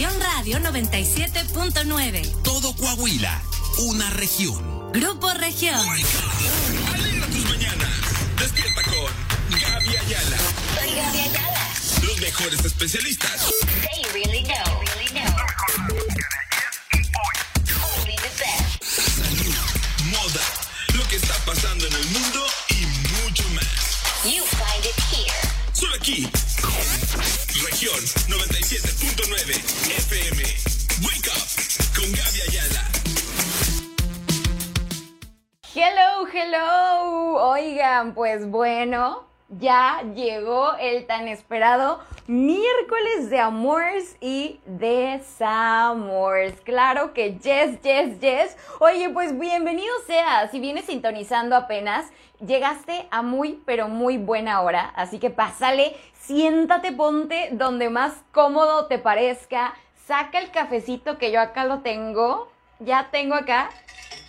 Región Radio 97.9. Todo Coahuila, una región. Grupo Región. Alegra tus mañanas. Despierta con Gaby Ayala. Soy Gaby Ayala. Los mejores especialistas. They really know. Really know. Only the best. Salud, moda, lo que está pasando en el mundo y mucho más. You find it here. Solo aquí. Región 97.9 Hello, hello. Oigan, pues bueno, ya llegó el tan esperado miércoles de amores y desamores. Claro que yes, yes, yes. Oye, pues bienvenido sea. Si vienes sintonizando apenas, llegaste a muy, pero muy buena hora. Así que pásale, siéntate, ponte donde más cómodo te parezca. Saca el cafecito que yo acá lo tengo. Ya tengo acá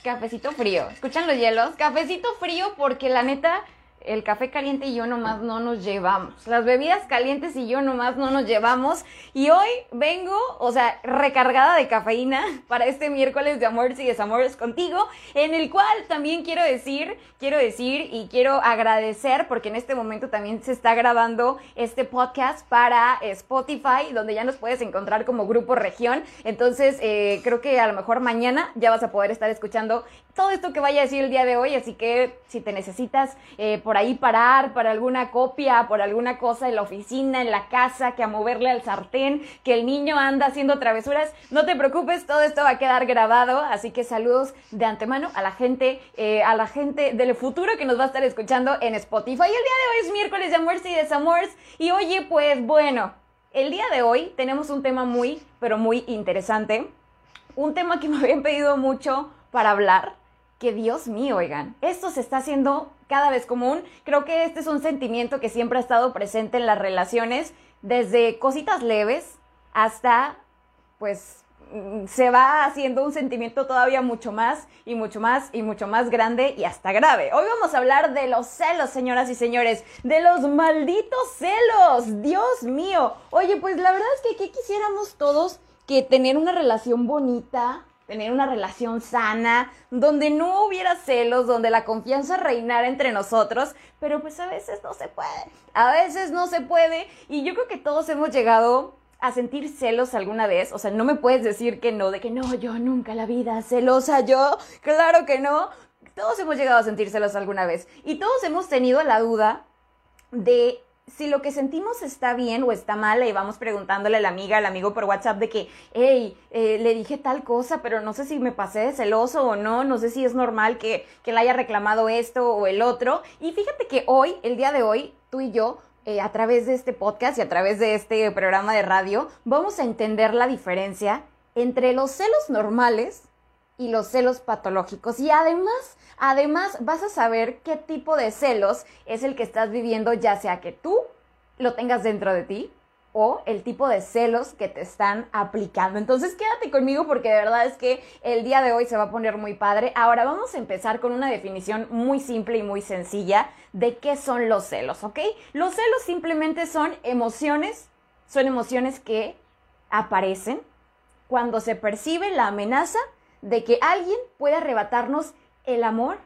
cafecito frío. ¿Escuchan los hielos? Cafecito frío porque la neta, el café caliente y yo nomás no nos llevamos. Las bebidas calientes y yo nomás no nos llevamos. Y hoy vengo, o sea, recargada de cafeína para este miércoles de amores y desamores contigo, en el cual también quiero decir, quiero decir y quiero agradecer porque en este momento también se está grabando este podcast para Spotify, donde ya nos puedes encontrar como Grupo Región. Entonces, eh, creo que a lo mejor mañana ya vas a poder estar escuchando todo esto que vaya a decir el día de hoy, así que si te necesitas eh, por ahí parar para alguna copia, por alguna cosa en la oficina, en la casa, que a moverle al sartén, que el niño anda haciendo travesuras, no te preocupes, todo esto va a quedar grabado, así que saludos de antemano a la gente, eh, a la gente del futuro que nos va a estar escuchando en Spotify. El día de hoy es miércoles de amores y desamores, y oye, pues bueno, el día de hoy tenemos un tema muy, pero muy interesante, un tema que me habían pedido mucho para hablar que Dios mío, oigan, esto se está haciendo cada vez común. Creo que este es un sentimiento que siempre ha estado presente en las relaciones, desde cositas leves hasta, pues, mm, se va haciendo un sentimiento todavía mucho más y mucho más y mucho más grande y hasta grave. Hoy vamos a hablar de los celos, señoras y señores, de los malditos celos. Dios mío. Oye, pues la verdad es que ¿qué quisiéramos todos que tener una relación bonita, tener una relación sana, donde no hubiera celos, donde la confianza reinara entre nosotros, pero pues a veces no se puede, a veces no se puede, y yo creo que todos hemos llegado a sentir celos alguna vez, o sea, no me puedes decir que no, de que no, yo nunca la vida celosa, yo, claro que no, todos hemos llegado a sentir celos alguna vez, y todos hemos tenido la duda de si lo que sentimos está bien o está mal, y vamos preguntándole a la amiga, al amigo por WhatsApp de que, hey, eh, le dije tal cosa, pero no sé si me pasé de celoso o no, no sé si es normal que, que le haya reclamado esto o el otro. Y fíjate que hoy, el día de hoy, tú y yo, eh, a través de este podcast y a través de este programa de radio, vamos a entender la diferencia entre los celos normales y los celos patológicos. Y además, además vas a saber qué tipo de celos es el que estás viviendo, ya sea que tú lo tengas dentro de ti o el tipo de celos que te están aplicando. Entonces quédate conmigo porque de verdad es que el día de hoy se va a poner muy padre. Ahora vamos a empezar con una definición muy simple y muy sencilla de qué son los celos, ¿ok? Los celos simplemente son emociones, son emociones que aparecen cuando se percibe la amenaza de que alguien puede arrebatarnos el amor,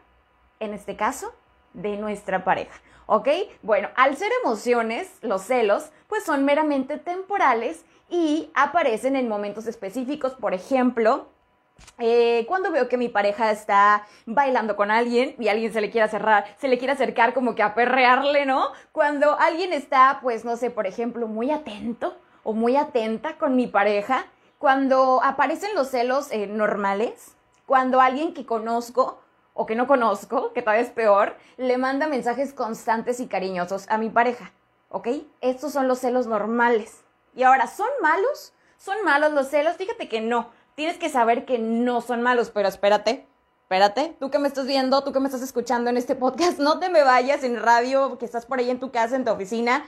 en este caso, de nuestra pareja. ¿Ok? Bueno, al ser emociones, los celos, pues son meramente temporales y aparecen en momentos específicos. Por ejemplo, eh, cuando veo que mi pareja está bailando con alguien y alguien se le quiere cerrar, se le quiere acercar como que a perrearle, ¿no? Cuando alguien está, pues no sé, por ejemplo, muy atento o muy atenta con mi pareja, cuando aparecen los celos eh, normales, cuando alguien que conozco o que no conozco, que todavía es peor, le manda mensajes constantes y cariñosos a mi pareja, ¿ok? Estos son los celos normales. Y ahora, ¿son malos? ¿Son malos los celos? Fíjate que no. Tienes que saber que no son malos, pero espérate, espérate, tú que me estás viendo, tú que me estás escuchando en este podcast, no te me vayas en radio, que estás por ahí en tu casa, en tu oficina,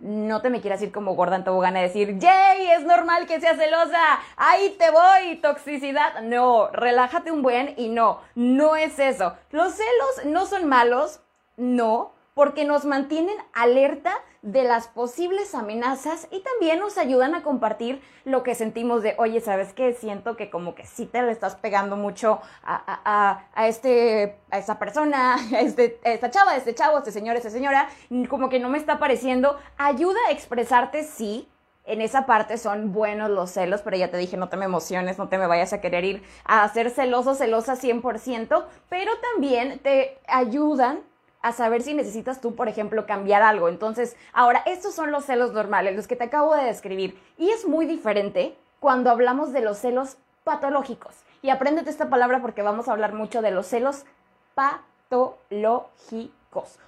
no te me quieras ir como gorda en tobogán a decir, ¡Yay! Es normal que seas celosa. Ahí te voy, toxicidad. No, relájate un buen y no, no es eso. Los celos no son malos, no, porque nos mantienen alerta de las posibles amenazas y también nos ayudan a compartir lo que sentimos de, oye, ¿sabes qué? Siento que como que sí te le estás pegando mucho a, a, a, este, a esa persona, a, este, a esta chava, a este chavo, a este señor, a esta señora, como que no me está pareciendo. Ayuda a expresarte, sí, en esa parte son buenos los celos, pero ya te dije, no te me emociones, no te me vayas a querer ir a ser celoso, celosa 100%, pero también te ayudan a saber si necesitas tú, por ejemplo, cambiar algo. Entonces, ahora, estos son los celos normales, los que te acabo de describir. Y es muy diferente cuando hablamos de los celos patológicos. Y apréndete esta palabra porque vamos a hablar mucho de los celos patológicos.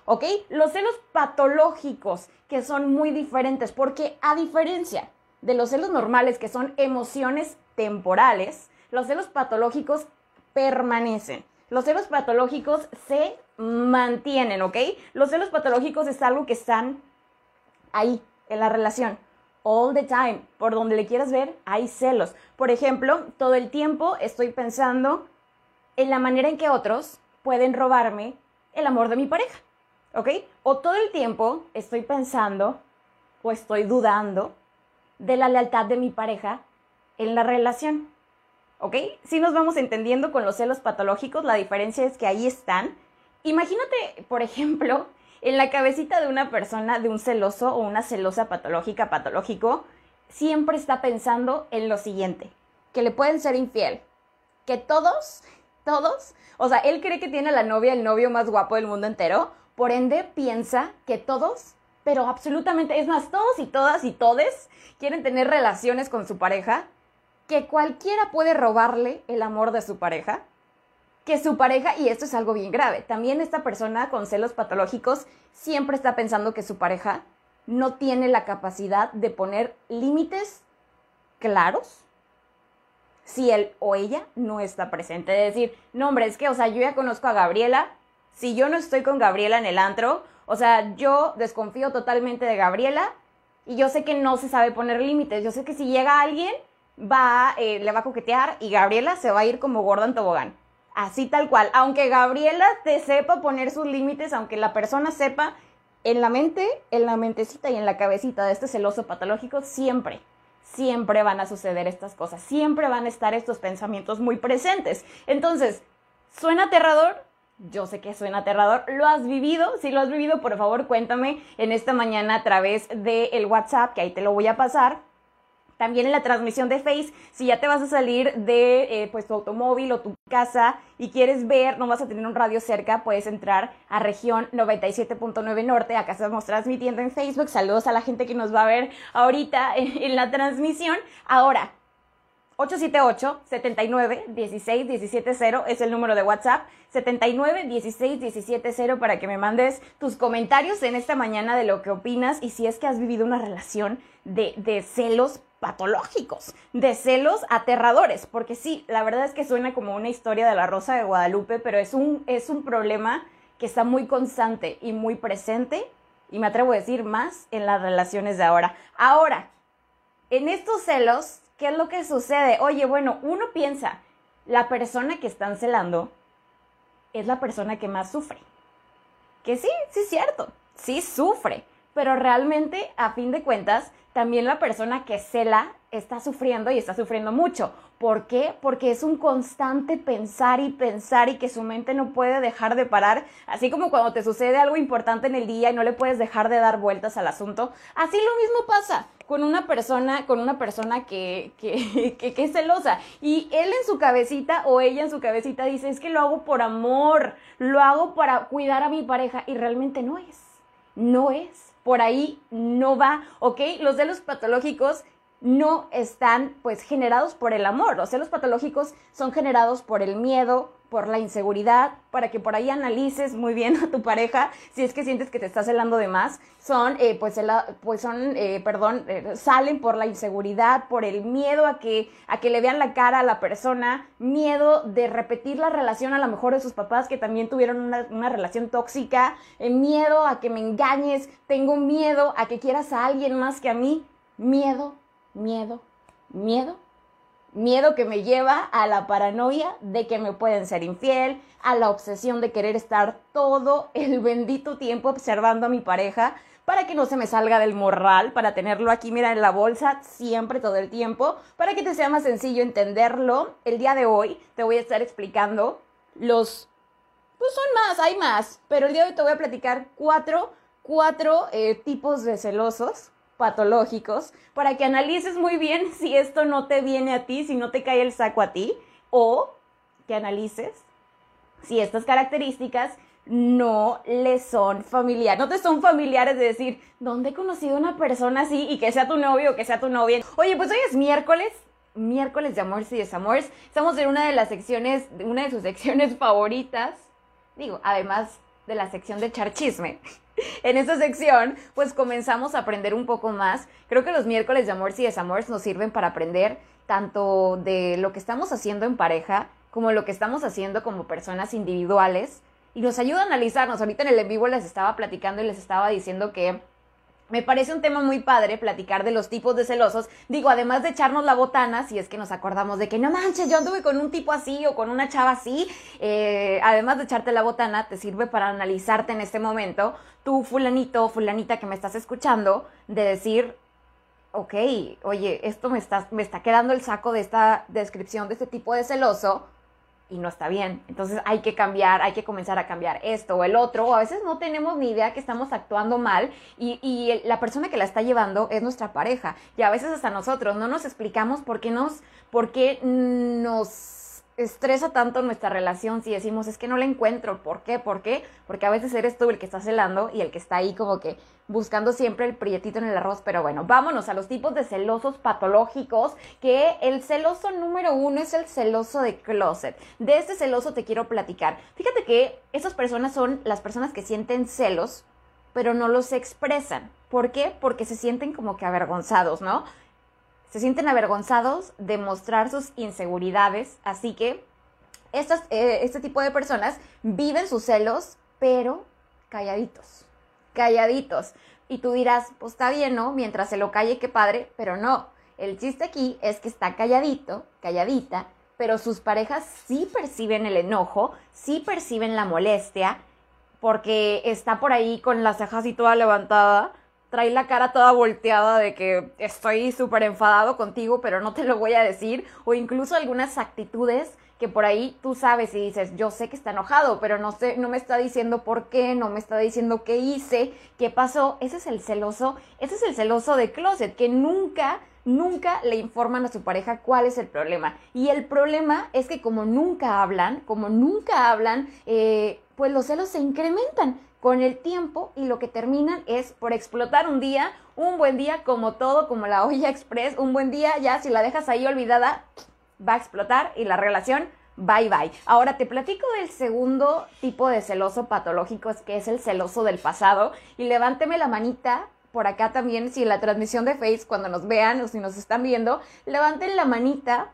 ¿Ok? Los celos patológicos, que son muy diferentes, porque a diferencia de los celos normales, que son emociones temporales, los celos patológicos permanecen. Los celos patológicos se mantienen, ¿ok? Los celos patológicos es algo que están ahí, en la relación. All the time. Por donde le quieras ver, hay celos. Por ejemplo, todo el tiempo estoy pensando en la manera en que otros pueden robarme el amor de mi pareja, ¿ok? O todo el tiempo estoy pensando o estoy dudando de la lealtad de mi pareja en la relación. ¿Ok? Si nos vamos entendiendo con los celos patológicos, la diferencia es que ahí están. Imagínate, por ejemplo, en la cabecita de una persona, de un celoso o una celosa patológica, patológico, siempre está pensando en lo siguiente, que le pueden ser infiel, que todos, todos, o sea, él cree que tiene la novia, el novio más guapo del mundo entero, por ende piensa que todos, pero absolutamente, es más, todos y todas y todes quieren tener relaciones con su pareja, que cualquiera puede robarle el amor de su pareja, que su pareja, y esto es algo bien grave, también esta persona con celos patológicos siempre está pensando que su pareja no tiene la capacidad de poner límites claros si él o ella no está presente. Es decir, no hombre, es que, o sea, yo ya conozco a Gabriela, si yo no estoy con Gabriela en el antro, o sea, yo desconfío totalmente de Gabriela y yo sé que no se sabe poner límites, yo sé que si llega alguien va, eh, le va a coquetear y Gabriela se va a ir como gorda en tobogán. Así tal cual. Aunque Gabriela te sepa poner sus límites, aunque la persona sepa, en la mente, en la mentecita y en la cabecita de este celoso patológico, siempre, siempre van a suceder estas cosas. Siempre van a estar estos pensamientos muy presentes. Entonces, ¿suena aterrador? Yo sé que suena aterrador. ¿Lo has vivido? Si lo has vivido, por favor, cuéntame en esta mañana a través del WhatsApp, que ahí te lo voy a pasar también en la transmisión de Face, si ya te vas a salir de eh, pues, tu automóvil o tu casa y quieres ver, no vas a tener un radio cerca, puedes entrar a región 97.9 Norte. Acá estamos transmitiendo en Facebook. Saludos a la gente que nos va a ver ahorita en, en la transmisión. Ahora, 878-79-16-170 es el número de WhatsApp. 79-16-170 para que me mandes tus comentarios en esta mañana de lo que opinas y si es que has vivido una relación de, de celos patológicos, de celos aterradores, porque sí, la verdad es que suena como una historia de la Rosa de Guadalupe, pero es un, es un problema que está muy constante y muy presente, y me atrevo a decir más en las relaciones de ahora. Ahora, en estos celos, ¿qué es lo que sucede? Oye, bueno, uno piensa, la persona que están celando es la persona que más sufre. Que sí, sí es cierto, sí sufre, pero realmente, a fin de cuentas, también la persona que cela está sufriendo y está sufriendo mucho. ¿Por qué? Porque es un constante pensar y pensar y que su mente no puede dejar de parar, así como cuando te sucede algo importante en el día y no le puedes dejar de dar vueltas al asunto. Así lo mismo pasa con una persona, con una persona que, que, que, que es celosa. Y él en su cabecita o ella en su cabecita dice, es que lo hago por amor, lo hago para cuidar a mi pareja y realmente no es, no es por ahí no va, ¿ok? Los celos patológicos no están pues generados por el amor, los celos patológicos son generados por el miedo, por la inseguridad, para que por ahí analices muy bien a tu pareja si es que sientes que te estás celando de más, son eh, pues, pues son, eh, perdón, eh, salen por la inseguridad, por el miedo a que, a que le vean la cara a la persona, miedo de repetir la relación a lo mejor de sus papás que también tuvieron una, una relación tóxica, miedo a que me engañes, tengo miedo a que quieras a alguien más que a mí, miedo, miedo, miedo Miedo que me lleva a la paranoia de que me pueden ser infiel, a la obsesión de querer estar todo el bendito tiempo observando a mi pareja para que no se me salga del morral, para tenerlo aquí, mira, en la bolsa siempre, todo el tiempo, para que te sea más sencillo entenderlo. El día de hoy te voy a estar explicando los... Pues son más, hay más, pero el día de hoy te voy a platicar cuatro, cuatro eh, tipos de celosos patológicos para que analices muy bien si esto no te viene a ti, si no te cae el saco a ti, o que analices si estas características no le son familiares, no te son familiares de decir, ¿dónde he conocido a una persona así y que sea tu novio o que sea tu novia? Oye, pues hoy es miércoles, miércoles de amores y desamores. Estamos en una de las secciones, una de sus secciones favoritas. Digo, además de la sección de charchisme. En esta sección, pues comenzamos a aprender un poco más. Creo que los miércoles de amores y desamores nos sirven para aprender tanto de lo que estamos haciendo en pareja como lo que estamos haciendo como personas individuales y nos ayuda a analizarnos. Ahorita en el en vivo les estaba platicando y les estaba diciendo que me parece un tema muy padre platicar de los tipos de celosos. Digo, además de echarnos la botana, si es que nos acordamos de que no manches, yo anduve con un tipo así o con una chava así, eh, además de echarte la botana, te sirve para analizarte en este momento, tú fulanito fulanita que me estás escuchando, de decir, ok, oye, esto me está, me está quedando el saco de esta descripción de este tipo de celoso y no está bien. Entonces hay que cambiar, hay que comenzar a cambiar esto o el otro, o a veces no tenemos ni idea que estamos actuando mal y, y la persona que la está llevando es nuestra pareja. Y a veces hasta nosotros no nos explicamos por qué nos, por qué nos estresa tanto nuestra relación si decimos es que no la encuentro. ¿Por qué? ¿Por qué? Porque a veces eres tú el que está celando y el que está ahí como que buscando siempre el prietito en el arroz. Pero bueno, vámonos a los tipos de celosos patológicos, que el celoso número uno es el celoso de closet. De este celoso te quiero platicar. Fíjate que esas personas son las personas que sienten celos, pero no los expresan. ¿Por qué? Porque se sienten como que avergonzados, ¿no? Se sienten avergonzados de mostrar sus inseguridades, así que estas, eh, este tipo de personas viven sus celos, pero calladitos, calladitos. Y tú dirás, pues está bien, ¿no? Mientras se lo calle, qué padre, pero no. El chiste aquí es que está calladito, calladita, pero sus parejas sí perciben el enojo, sí perciben la molestia, porque está por ahí con las cejas y toda levantada trae la cara toda volteada de que estoy súper enfadado contigo, pero no te lo voy a decir, o incluso algunas actitudes que por ahí tú sabes y dices, yo sé que está enojado, pero no sé, no me está diciendo por qué, no me está diciendo qué hice, qué pasó. Ese es el celoso, ese es el celoso de closet, que nunca, nunca le informan a su pareja cuál es el problema. Y el problema es que como nunca hablan, como nunca hablan, eh, pues los celos se incrementan con el tiempo y lo que terminan es por explotar un día, un buen día como todo, como la olla express, un buen día ya si la dejas ahí olvidada va a explotar y la relación bye bye. Ahora te platico del segundo tipo de celoso patológico, que es el celoso del pasado y levánteme la manita por acá también, si en la transmisión de Face, cuando nos vean o si nos están viendo, levanten la manita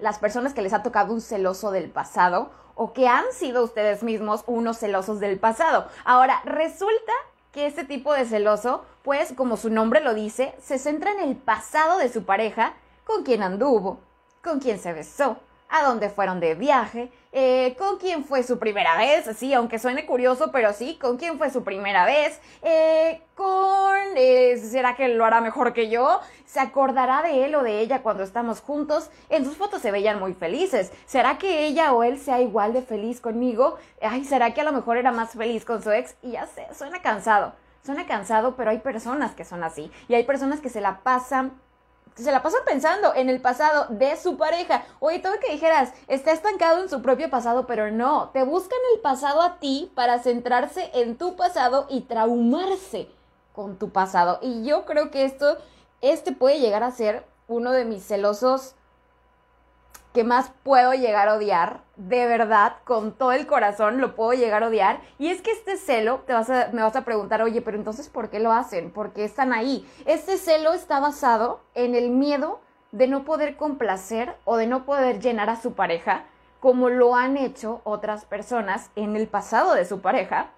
las personas que les ha tocado un celoso del pasado o que han sido ustedes mismos unos celosos del pasado. Ahora, resulta que este tipo de celoso, pues como su nombre lo dice, se centra en el pasado de su pareja, con quien anduvo, con quien se besó, a dónde fueron de viaje, eh, con quién fue su primera vez, sí, aunque suene curioso, pero sí, con quién fue su primera vez, eh, con, eh, ¿será que lo hará mejor que yo? ¿Se acordará de él o de ella cuando estamos juntos? En sus fotos se veían muy felices. ¿Será que ella o él sea igual de feliz conmigo? Ay, ¿será que a lo mejor era más feliz con su ex? Y ya sé, suena cansado. Suena cansado, pero hay personas que son así. Y hay personas que se la pasan se la pasan pensando en el pasado de su pareja. Oye, todo que dijeras, está estancado en su propio pasado, pero no, te buscan el pasado a ti para centrarse en tu pasado y traumarse con tu pasado. Y yo creo que esto, este puede llegar a ser uno de mis celosos que más puedo llegar a odiar, de verdad, con todo el corazón lo puedo llegar a odiar. Y es que este celo, te vas a, me vas a preguntar, oye, pero entonces, ¿por qué lo hacen? ¿Por qué están ahí? Este celo está basado en el miedo de no poder complacer o de no poder llenar a su pareja, como lo han hecho otras personas en el pasado de su pareja,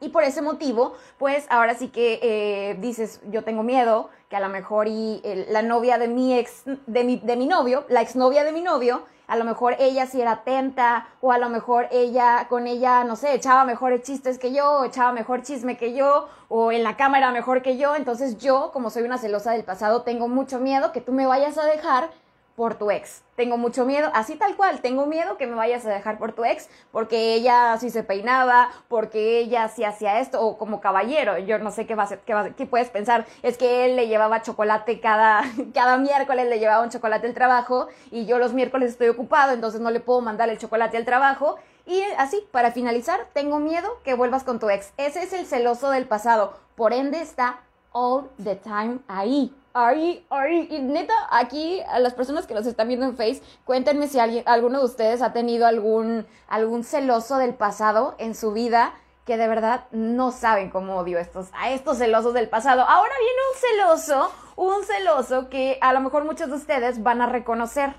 Y por ese motivo, pues ahora sí que eh, dices, yo tengo miedo que a lo mejor y el- la novia de mi ex, de mi, de mi novio, la exnovia de mi novio, a lo mejor ella sí era atenta, o a lo mejor ella, con ella, no sé, echaba mejores chistes que yo, o echaba mejor chisme que yo, o en la cama era mejor que yo. Entonces yo, como soy una celosa del pasado, tengo mucho miedo que tú me vayas a dejar por tu ex. Tengo mucho miedo, así tal cual, tengo miedo que me vayas a dejar por tu ex, porque ella así se peinaba, porque ella sí hacía esto, o como caballero, yo no sé qué va a ser, qué, va a ser- qué puedes pensar, es que él le llevaba chocolate cada, cada miércoles, le llevaba un chocolate al trabajo, y yo los miércoles estoy ocupado, entonces no le puedo mandar el chocolate al trabajo, y así, para finalizar, tengo miedo que vuelvas con tu ex. Ese es el celoso del pasado, por ende está all the time ahí. Ahí, ahí. Y neta, aquí a las personas que los están viendo en Face, cuéntenme si alguien, alguno de ustedes ha tenido algún, algún celoso del pasado en su vida que de verdad no saben cómo odio estos, a estos celosos del pasado. Ahora viene un celoso, un celoso que a lo mejor muchos de ustedes van a reconocer.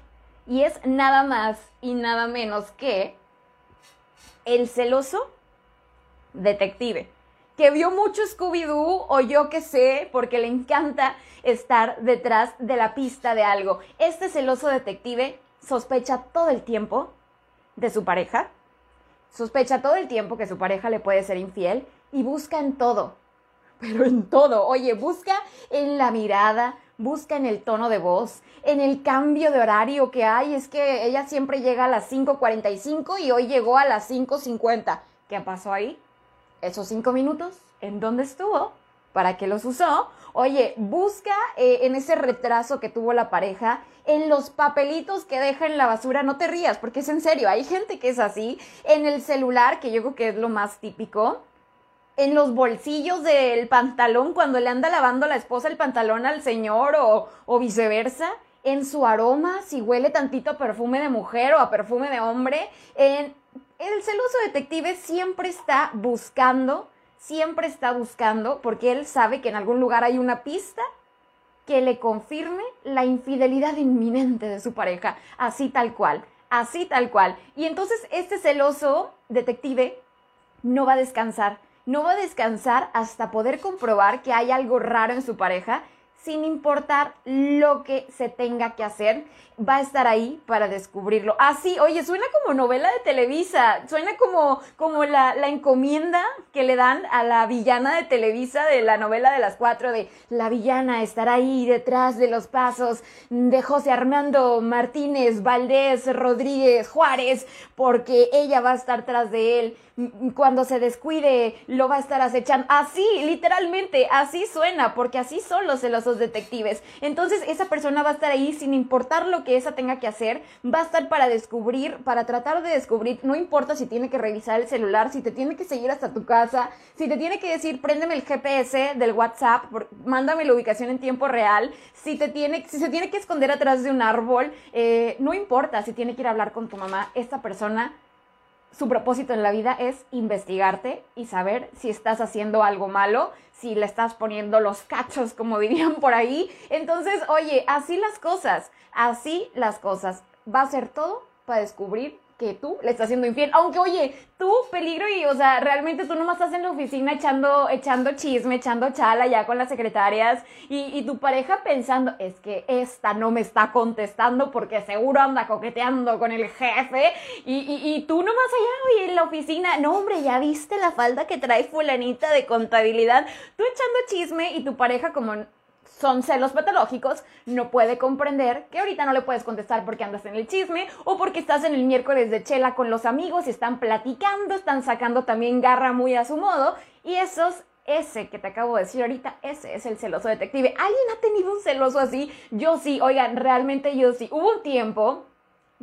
Y es nada más y nada menos que el celoso detective, que vio mucho Scooby-Doo o yo que sé, porque le encanta estar detrás de la pista de algo. Este celoso detective sospecha todo el tiempo de su pareja, sospecha todo el tiempo que su pareja le puede ser infiel y busca en todo, pero en todo. Oye, busca en la mirada, busca en el tono de voz, en el cambio de horario que hay. Es que ella siempre llega a las 5.45 y hoy llegó a las 5.50. ¿Qué pasó ahí? Esos cinco minutos, ¿en dónde estuvo? ¿Para qué los usó? Oye, busca eh, en ese retraso que tuvo la pareja, en los papelitos que deja en la basura, no te rías, porque es en serio, hay gente que es así, en el celular, que yo creo que es lo más típico, en los bolsillos del pantalón cuando le anda lavando la esposa el pantalón al señor o, o viceversa, en su aroma, si huele tantito a perfume de mujer o a perfume de hombre, en el celoso detective siempre está buscando, siempre está buscando, porque él sabe que en algún lugar hay una pista que le confirme la infidelidad inminente de su pareja, así tal cual, así tal cual. Y entonces este celoso detective no va a descansar, no va a descansar hasta poder comprobar que hay algo raro en su pareja, sin importar lo que se tenga que hacer, va a estar ahí para descubrirlo. Así, oye, suena como novela de Televisa, suena como, como la, la encomienda que le dan a la villana de Televisa de la novela de las cuatro, de la villana estará ahí detrás de los pasos de José Armando Martínez, Valdés, Rodríguez, Juárez, porque ella va a estar tras de él cuando se descuide lo va a estar acechando. Así, literalmente, así suena, porque así son los detectives. Entonces esa persona va a estar ahí sin importar lo que esa tenga que hacer, va a estar para descubrir, para tratar de descubrir, no importa si tiene que revisar el celular, si te tiene que seguir hasta tu casa, si te tiene que decir, préndeme el GPS del WhatsApp, mándame la ubicación en tiempo real, si, te tiene, si se tiene que esconder atrás de un árbol, eh, no importa si tiene que ir a hablar con tu mamá, esta persona su propósito en la vida es investigarte y saber si estás haciendo algo malo, si le estás poniendo los cachos, como dirían por ahí. Entonces, oye, así las cosas, así las cosas. Va a ser todo para descubrir que tú le estás haciendo infiel. Aunque, oye, tú, peligro, y, o sea, realmente tú nomás estás en la oficina echando, echando chisme, echando chala ya con las secretarias, y, tu pareja pensando, es que esta no me está contestando porque seguro anda coqueteando con el jefe, y, y, y tú nomás allá, oye, en la oficina, no, hombre, ya viste la falda que trae fulanita de contabilidad, tú echando chisme y tu pareja como son celos patológicos, no puede comprender que ahorita no le puedes contestar porque andas en el chisme o porque estás en el miércoles de chela con los amigos y están platicando, están sacando también garra muy a su modo y esos ese que te acabo de decir ahorita, ese es el celoso detective. ¿Alguien ha tenido un celoso así? Yo sí, oigan, realmente yo sí. Hubo un tiempo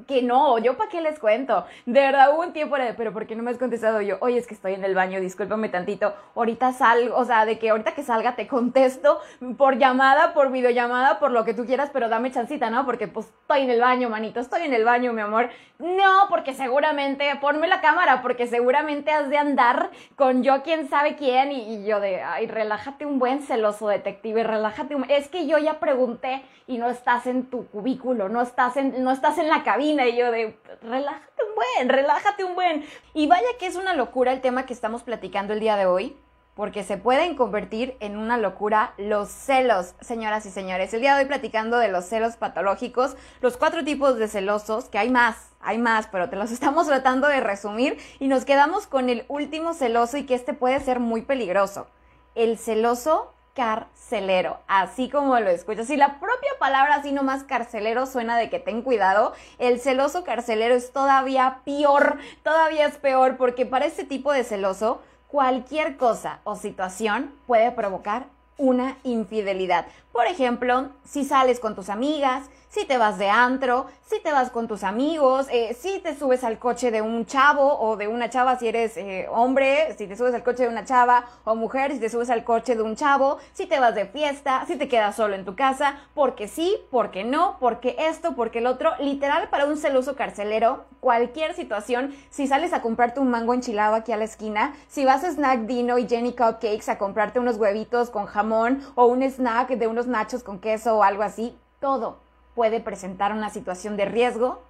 que no, yo para qué les cuento. De verdad un tiempo de, pero ¿por qué no me has contestado yo? Oye, es que estoy en el baño, discúlpame tantito. Ahorita salgo, o sea, de que ahorita que salga te contesto por llamada, por videollamada, por lo que tú quieras, pero dame chancita, ¿no? Porque pues estoy en el baño, manito, estoy en el baño, mi amor. No, porque seguramente, ponme la cámara, porque seguramente has de andar con yo quién sabe quién y, y yo de, ay, relájate un buen celoso detective, relájate un... Es que yo ya pregunté y no estás en tu cubículo, no estás en, no estás en la cabina y yo de, relájate un buen, relájate un buen. Y vaya que es una locura el tema que estamos platicando el día de hoy, porque se pueden convertir en una locura los celos, señoras y señores. El día de hoy platicando de los celos patológicos, los cuatro tipos de celosos, que hay más, hay más, pero te los estamos tratando de resumir y nos quedamos con el último celoso y que este puede ser muy peligroso. El celoso carcelero, así como lo escuchas. Si la propia palabra así nomás carcelero suena de que ten cuidado, el celoso carcelero es todavía peor, todavía es peor porque para este tipo de celoso cualquier cosa o situación puede provocar una infidelidad. Por ejemplo, si sales con tus amigas, si te vas de antro, si te vas con tus amigos, eh, si te subes al coche de un chavo o de una chava si eres eh, hombre, si te subes al coche de una chava o mujer, si te subes al coche de un chavo, si te vas de fiesta, si te quedas solo en tu casa, porque sí, porque no, porque esto, porque el otro, literal para un celoso carcelero, cualquier situación, si sales a comprarte un mango enchilado aquí a la esquina, si vas a Snack Dino y Jenny Cupcakes a comprarte unos huevitos con jamón o un snack de unos nachos con queso o algo así, todo puede presentar una situación de riesgo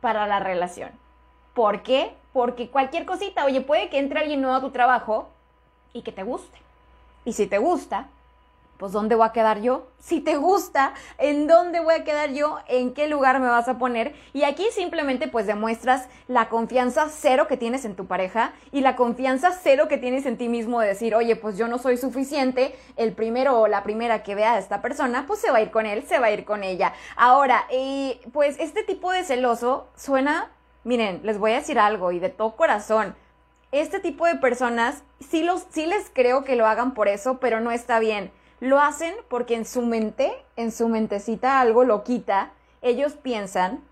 para la relación. ¿Por qué? Porque cualquier cosita, oye, puede que entre alguien nuevo a tu trabajo y que te guste. Y si te gusta, pues ¿dónde voy a quedar yo? Si te gusta, ¿en dónde voy a quedar yo? ¿En qué lugar me vas a poner? Y aquí simplemente pues demuestras la confianza cero que tienes en tu pareja y la confianza cero que tienes en ti mismo de decir, oye, pues yo no soy suficiente, el primero o la primera que vea a esta persona, pues se va a ir con él, se va a ir con ella. Ahora, eh, pues este tipo de celoso suena, miren, les voy a decir algo y de todo corazón. Este tipo de personas, sí, los, sí les creo que lo hagan por eso, pero no está bien lo hacen porque en su mente, en su mentecita algo lo quita, ellos piensan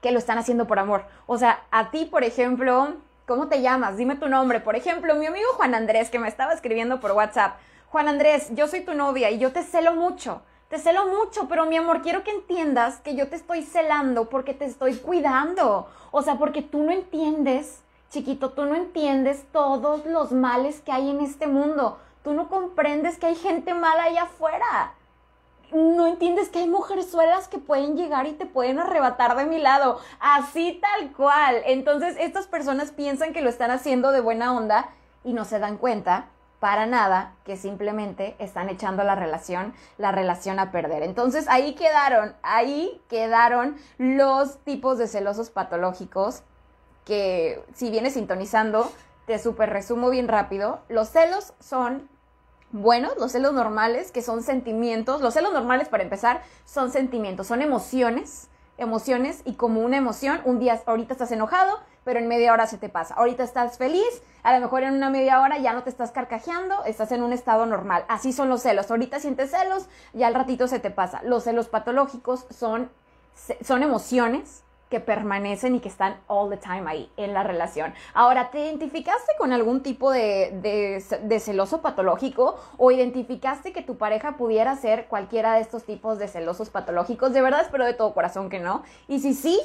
que lo están haciendo por amor. O sea, a ti, por ejemplo, ¿cómo te llamas? Dime tu nombre. Por ejemplo, mi amigo Juan Andrés, que me estaba escribiendo por WhatsApp. Juan Andrés, yo soy tu novia y yo te celo mucho. Te celo mucho, pero mi amor, quiero que entiendas que yo te estoy celando porque te estoy cuidando. O sea, porque tú no entiendes, chiquito, tú no entiendes todos los males que hay en este mundo. Tú no comprendes que hay gente mala allá afuera. No entiendes que hay mujerzuelas que pueden llegar y te pueden arrebatar de mi lado. Así tal cual. Entonces, estas personas piensan que lo están haciendo de buena onda y no se dan cuenta para nada que simplemente están echando la relación, la relación a perder. Entonces ahí quedaron, ahí quedaron los tipos de celosos patológicos que si vienes sintonizando, te super resumo bien rápido. Los celos son buenos, los celos normales, que son sentimientos. Los celos normales, para empezar, son sentimientos, son emociones, emociones, y como una emoción, un día, ahorita estás enojado, pero en media hora se te pasa. Ahorita estás feliz, a lo mejor en una media hora ya no te estás carcajeando, estás en un estado normal. Así son los celos. Ahorita sientes celos, ya al ratito se te pasa. Los celos patológicos son, son emociones que permanecen y que están all the time ahí en la relación. Ahora, ¿te identificaste con algún tipo de, de, celoso patológico o identificaste que tu pareja pudiera ser cualquiera de estos tipos de celosos patológicos? De verdad espero de todo corazón que no. Y si sí,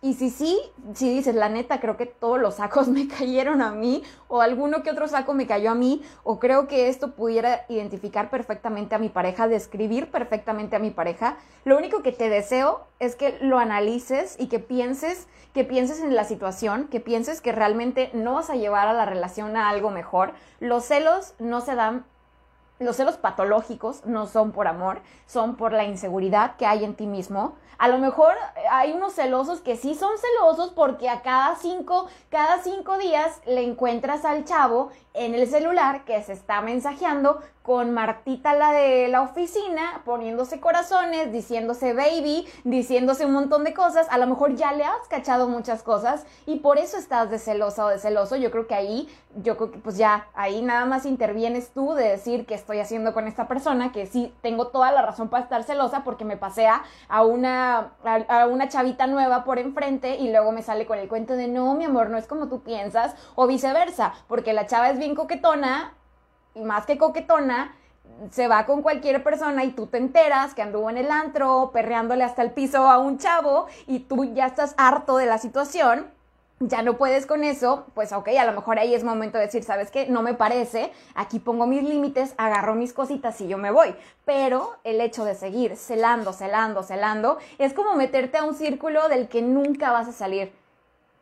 y si sí, si dices, la neta, creo que todos los sacos me cayeron a mí, o alguno que otro saco me cayó a mí, o creo que esto pudiera identificar perfectamente a mi pareja, describir perfectamente a mi pareja, lo único que te deseo es que lo analices y que pienses, que pienses en la situación, que pienses que realmente no vas a llevar a la relación a algo mejor. Los celos no se dan los celos patológicos no son por amor, son por la inseguridad que hay en ti mismo. A lo mejor eh, hay unos celosos que sí son celosos porque a cada cinco, cada cinco días le encuentras al chavo en el celular que se está mensajeando con Martita, la de la oficina, poniéndose corazones, diciéndose baby, diciéndose un montón de cosas. A lo mejor ya le has cachado muchas cosas y por eso estás de celosa o de celoso. Yo creo que ahí, yo creo que pues ya, ahí nada más intervienes tú de decir qué estoy haciendo con esta persona, que sí tengo toda la razón para estar celosa porque me pasea a una, a, una chavita nueva por enfrente y luego me sale con el cuento de no, mi amor, no es como tú piensas, o viceversa, porque la chava es bien coquetona más que coquetona, se va con cualquier persona y tú te enteras que anduvo en el antro perreándole hasta el piso a un chavo y tú ya estás harto de la situación ya no puedes con eso, pues ok, a lo mejor ahí es momento de decir, ¿sabes qué? No me parece, aquí pongo mis límites, agarro mis cositas y yo me voy. Pero el hecho de seguir celando, celando, celando, es como meterte a un círculo del que nunca vas a salir.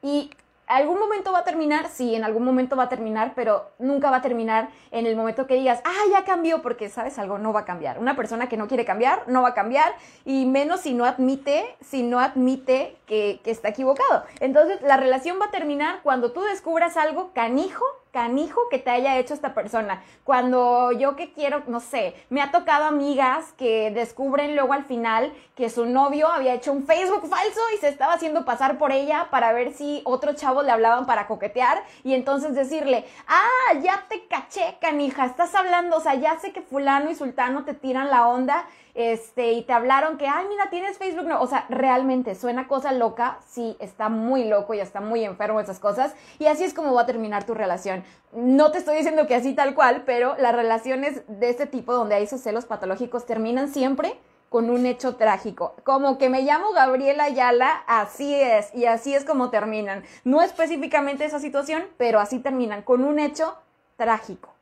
Y algún momento va a terminar, sí, en algún momento va a terminar, pero nunca va a terminar en el momento que digas, ah, ya cambió, porque sabes algo, no va a cambiar. Una persona que no quiere cambiar, no va a cambiar, y menos si no admite, si no admite que, que está equivocado. Entonces, la relación va a terminar cuando tú descubras algo canijo canijo que te haya hecho esta persona. Cuando yo que quiero, no sé, me ha tocado amigas que descubren luego al final que su novio había hecho un Facebook falso y se estaba haciendo pasar por ella para ver si otro chavo le hablaban para coquetear y entonces decirle, ah, ya te caché, canija, estás hablando, o sea, ya sé que fulano y sultano te tiran la onda este, y te hablaron que, ay, mira, tienes Facebook, no, o sea, realmente suena cosa loca, sí, está muy loco y está muy enfermo esas cosas, y así es como va a terminar tu relación. No te estoy diciendo que así tal cual, pero las relaciones de este tipo donde hay esos celos patológicos terminan siempre con un hecho trágico. Como que me llamo Gabriela Ayala, así es, y así es como terminan. No específicamente esa situación, pero así terminan, con un hecho trágico.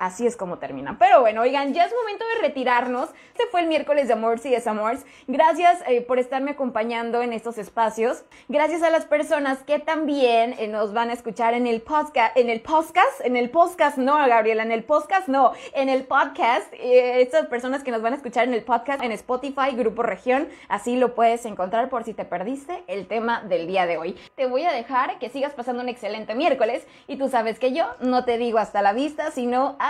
Así es como terminan. Pero bueno, oigan, ya es momento de retirarnos. Este fue el miércoles de Amores y Desamores. Gracias eh, por estarme acompañando en estos espacios. Gracias a las personas que también eh, nos van a escuchar en el podcast, en el podcast, en el podcast, no, Gabriela, en el podcast, no, en el podcast. Eh, estas personas que nos van a escuchar en el podcast en Spotify, Grupo Región, así lo puedes encontrar por si te perdiste el tema del día de hoy. Te voy a dejar que sigas pasando un excelente miércoles y tú sabes que yo no te digo hasta la vista, sino hasta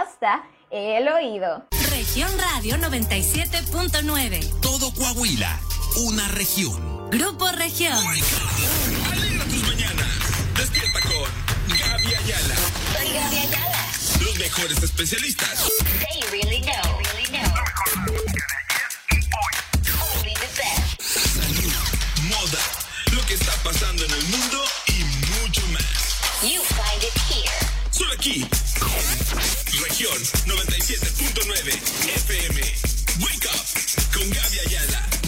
el oído. Región Radio 97.9. Todo Coahuila, una región. Grupo Región. Alegra tus mañanas. Despierta con Gaby Ayala. Soy Gaby Ayala. Los mejores especialistas. They really know. Solo aquí. Región 97.9 FM. Wake up con Gaby Ayala.